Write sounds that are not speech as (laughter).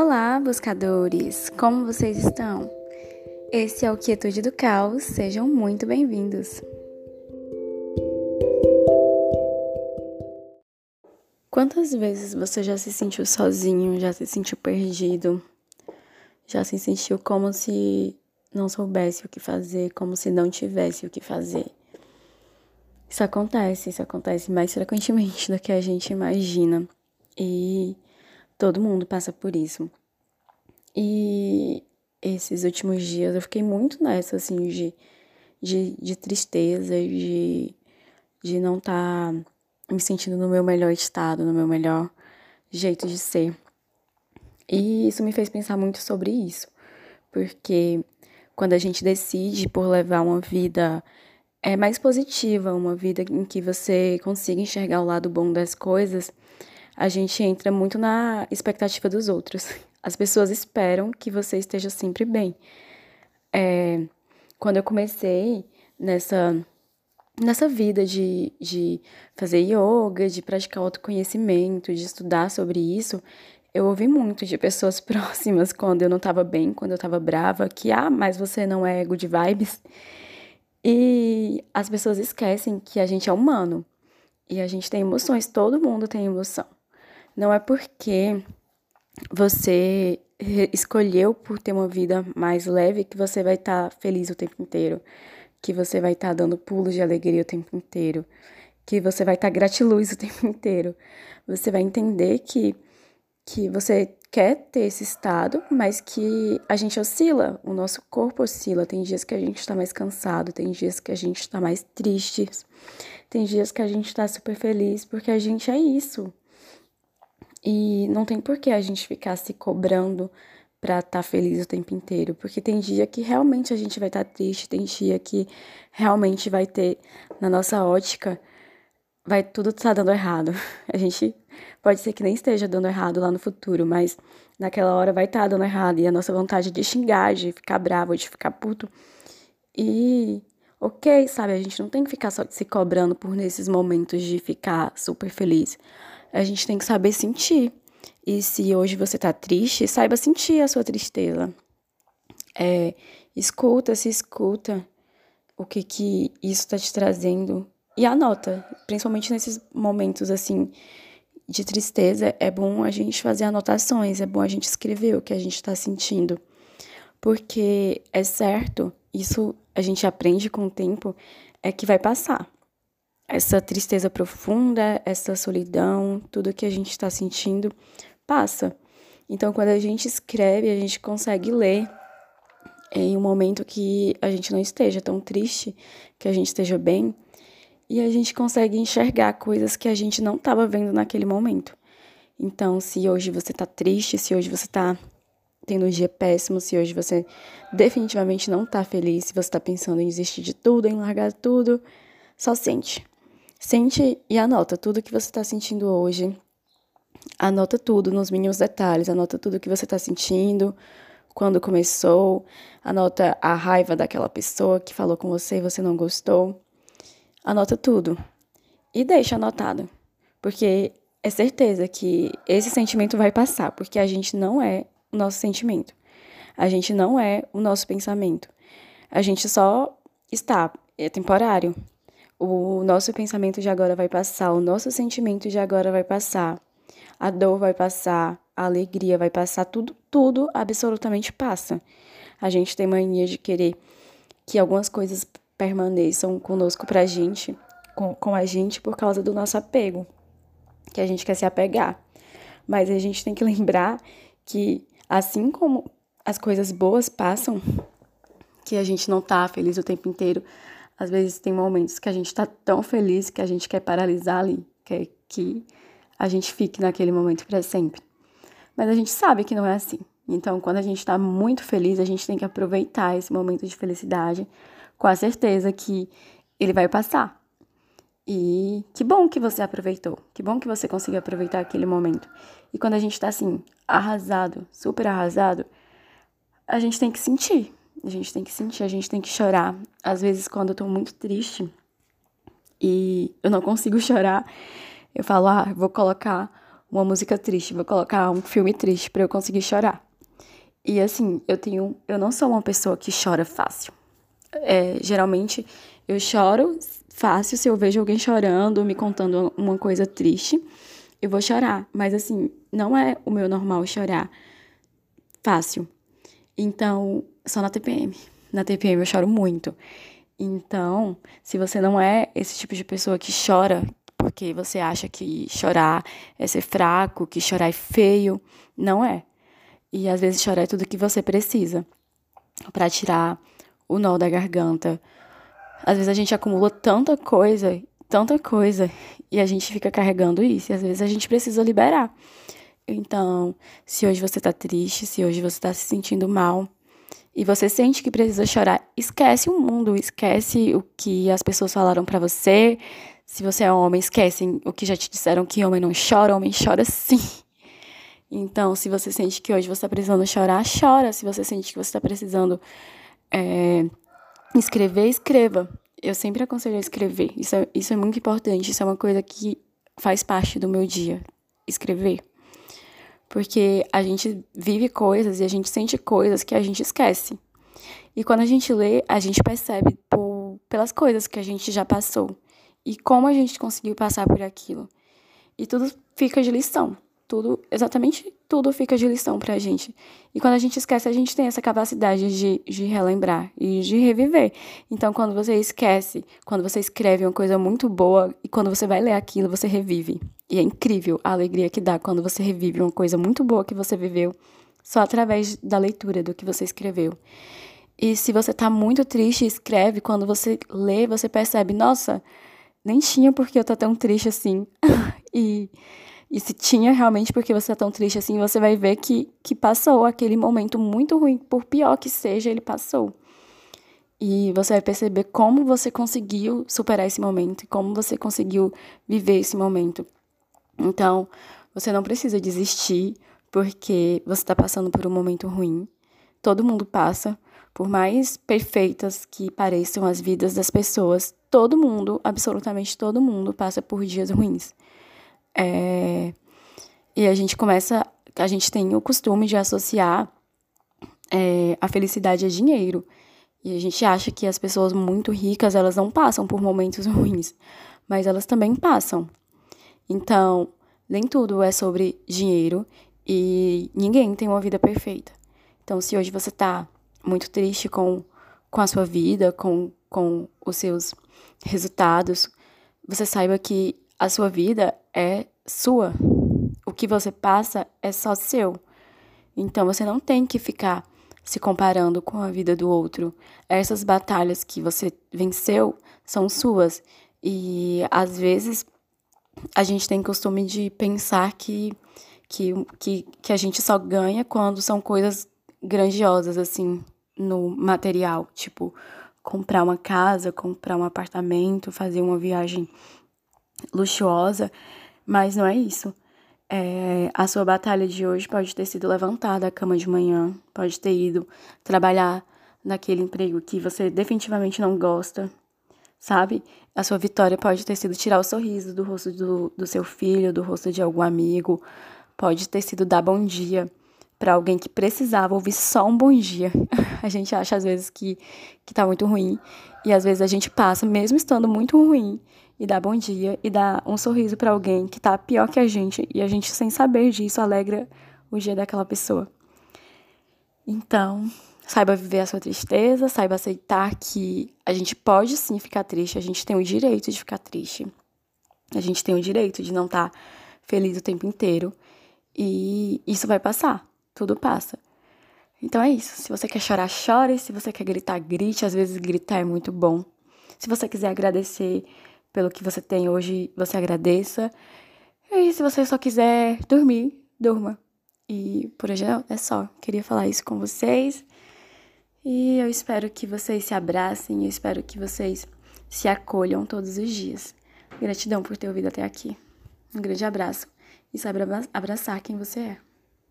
Olá, buscadores! Como vocês estão? Esse é o Quietude do Caos, sejam muito bem-vindos! Quantas vezes você já se sentiu sozinho, já se sentiu perdido, já se sentiu como se não soubesse o que fazer, como se não tivesse o que fazer? Isso acontece, isso acontece mais frequentemente (laughs) do que a gente imagina. E todo mundo passa por isso. E esses últimos dias eu fiquei muito nessa, assim, de, de, de tristeza, de, de não estar tá me sentindo no meu melhor estado, no meu melhor jeito de ser. E isso me fez pensar muito sobre isso, porque quando a gente decide por levar uma vida é mais positiva, uma vida em que você consiga enxergar o lado bom das coisas, a gente entra muito na expectativa dos outros. As pessoas esperam que você esteja sempre bem. É, quando eu comecei nessa nessa vida de, de fazer yoga, de praticar autoconhecimento, de estudar sobre isso, eu ouvi muito de pessoas (laughs) próximas quando eu não estava bem, quando eu estava brava, que, ah, mas você não é good vibes. E as pessoas esquecem que a gente é humano e a gente tem emoções, todo mundo tem emoção. Não é porque você escolheu por ter uma vida mais leve que você vai estar tá feliz o tempo inteiro, que você vai estar tá dando pulos de alegria o tempo inteiro, que você vai estar tá gratiluz o tempo inteiro. Você vai entender que que você quer ter esse estado, mas que a gente oscila, o nosso corpo oscila. Tem dias que a gente está mais cansado, tem dias que a gente está mais triste, tem dias que a gente está super feliz, porque a gente é isso. E não tem por que a gente ficar se cobrando para estar tá feliz o tempo inteiro, porque tem dia que realmente a gente vai estar tá triste, tem dia que realmente vai ter na nossa ótica vai tudo estar tá dando errado. (laughs) A gente pode ser que nem esteja dando errado lá no futuro, mas naquela hora vai estar tá dando errado. E a nossa vontade de xingar, de ficar bravo, de ficar puto. E ok, sabe? A gente não tem que ficar só se cobrando por nesses momentos de ficar super feliz. A gente tem que saber sentir. E se hoje você tá triste, saiba sentir a sua tristeza. É, escuta, se escuta o que que isso tá te trazendo e anota, principalmente nesses momentos assim de tristeza, é bom a gente fazer anotações, é bom a gente escrever o que a gente está sentindo. Porque é certo, isso a gente aprende com o tempo, é que vai passar. Essa tristeza profunda, essa solidão, tudo que a gente está sentindo, passa. Então, quando a gente escreve, a gente consegue ler em um momento que a gente não esteja tão triste, que a gente esteja bem, e a gente consegue enxergar coisas que a gente não estava vendo naquele momento. Então, se hoje você está triste, se hoje você está tendo um dia péssimo, se hoje você definitivamente não está feliz, se você está pensando em desistir de tudo, em largar tudo, só sente. Sente e anota tudo que você está sentindo hoje. Anota tudo nos mínimos detalhes, anota tudo que você está sentindo, quando começou, anota a raiva daquela pessoa que falou com você e você não gostou. Anota tudo e deixa anotado, porque é certeza que esse sentimento vai passar, porque a gente não é o nosso sentimento. A gente não é o nosso pensamento. A gente só está, é temporário. O nosso pensamento de agora vai passar, o nosso sentimento de agora vai passar. A dor vai passar, a alegria vai passar, tudo, tudo absolutamente passa. A gente tem mania de querer que algumas coisas permaneçam conosco pra gente, com, com a gente por causa do nosso apego, que a gente quer se apegar. Mas a gente tem que (laughs) lembrar que assim como as coisas boas passam, que a gente não tá feliz o tempo inteiro, às vezes tem momentos que a gente tá tão feliz que a gente quer paralisar ali, quer que a gente fique naquele momento para sempre. Mas a gente sabe que não é assim. Então, quando a gente está muito feliz, a gente tem que aproveitar esse momento de felicidade com a certeza que ele vai passar. E que bom que você aproveitou, que bom que você conseguiu aproveitar aquele momento. E quando a gente tá assim, arrasado, super arrasado, a gente tem que sentir. A gente tem que sentir, a gente tem que chorar. Às vezes, quando eu tô muito triste e eu não consigo (laughs) chorar, eu falo, ah, vou colocar uma música triste, vou colocar um filme triste para eu conseguir chorar. E assim, eu tenho, eu não sou uma pessoa que chora fácil. É, geralmente eu choro fácil se eu vejo alguém chorando, me contando uma coisa triste, eu vou chorar. Mas assim, não é o meu normal chorar fácil. Então, só na TPM. Na TPM eu choro muito. Então, se você não é esse tipo de pessoa que chora porque você acha que chorar é ser fraco, que chorar é feio, não é. E às vezes chorar é tudo que você precisa para tirar o nó da garganta. Às vezes a gente acumula tanta coisa, tanta coisa, e a gente fica carregando isso, e às vezes a gente precisa liberar. Então, se hoje você tá triste, se hoje você tá se sentindo mal, e você sente que precisa chorar, esquece o mundo, esquece o que as pessoas falaram para você. Se você é homem, esquece o que já te disseram que homem não chora, homem chora sim. Então, se você sente que hoje você está precisando chorar, chora. Se você sente que você está precisando é, escrever, escreva. Eu sempre aconselho a escrever. Isso é, isso é muito importante. Isso é uma coisa que faz parte do meu dia. Escrever. Porque a gente vive coisas e a gente sente coisas que a gente esquece. E quando a gente lê, a gente percebe por, pelas coisas que a gente já passou e como a gente conseguiu passar por aquilo. E tudo fica de lição. Tudo, exatamente tudo fica de lição pra gente. E quando a gente esquece, a gente tem essa capacidade de, de relembrar e de reviver. Então, quando você esquece, quando você escreve uma coisa muito boa e quando você vai ler aquilo, você revive. E é incrível a alegria que dá quando você revive uma coisa muito boa que você viveu só através da leitura do que você escreveu. E se você tá muito triste, escreve, quando você lê, você percebe, nossa, nem tinha porque eu tô tão triste assim. (laughs) e e se tinha realmente porque você é tão triste assim, você vai ver que, que passou aquele momento muito ruim, por pior que seja, ele passou. E você vai perceber como você conseguiu superar esse momento e como você conseguiu viver esse momento. Então, você não precisa desistir porque você está passando por um momento ruim. Todo mundo passa. Por mais perfeitas que pareçam as vidas das pessoas, todo mundo, absolutamente todo mundo, passa por dias ruins. É, e a gente começa, a gente tem o costume de associar é, a felicidade a dinheiro. E a gente acha que as pessoas muito ricas, elas não passam por momentos (laughs) ruins, mas elas também passam. Então, nem tudo é sobre dinheiro e ninguém tem uma vida perfeita. Então, se hoje você tá muito triste com, com a sua vida, com, com os seus resultados, você saiba que a sua vida é sua. O que você passa é só seu. Então você não tem que ficar se comparando com a vida do outro. Essas batalhas que você venceu são suas. E às vezes a gente tem costume de pensar que, que, que, que a gente só ganha quando são coisas grandiosas, assim, no material. Tipo, comprar uma casa, comprar um apartamento, fazer uma viagem luxuosa, mas não é isso. É, a sua batalha de hoje pode ter sido levantar da cama de manhã, pode ter ido trabalhar naquele emprego que você definitivamente não gosta, sabe? A sua vitória pode ter sido tirar o sorriso do rosto do, do seu filho, do rosto de algum amigo, pode ter sido dar bom dia para alguém que precisava ouvir só um bom dia. (laughs) A gente acha às vezes que, que tá muito ruim e às vezes a gente passa, mesmo estando muito ruim, e dá bom dia e dá um sorriso para alguém que tá pior que a gente e a gente sem saber disso alegra o dia daquela pessoa. Então, saiba viver a sua tristeza, saiba aceitar que a gente pode sim ficar triste, a gente tem o direito de ficar triste. A gente tem o direito de não estar tá feliz o tempo inteiro e isso vai passar, tudo passa. Então é isso. Se você quer chorar, chore. Se você quer gritar, grite. Às vezes gritar é muito bom. Se você quiser agradecer pelo que você tem hoje, você agradeça. E se você só quiser dormir, durma. E por hoje é só. Queria falar isso com vocês. E eu espero que vocês se abracem, eu espero que vocês se acolham todos os dias. Gratidão por ter ouvido até aqui. Um grande abraço e saiba abraçar quem você é.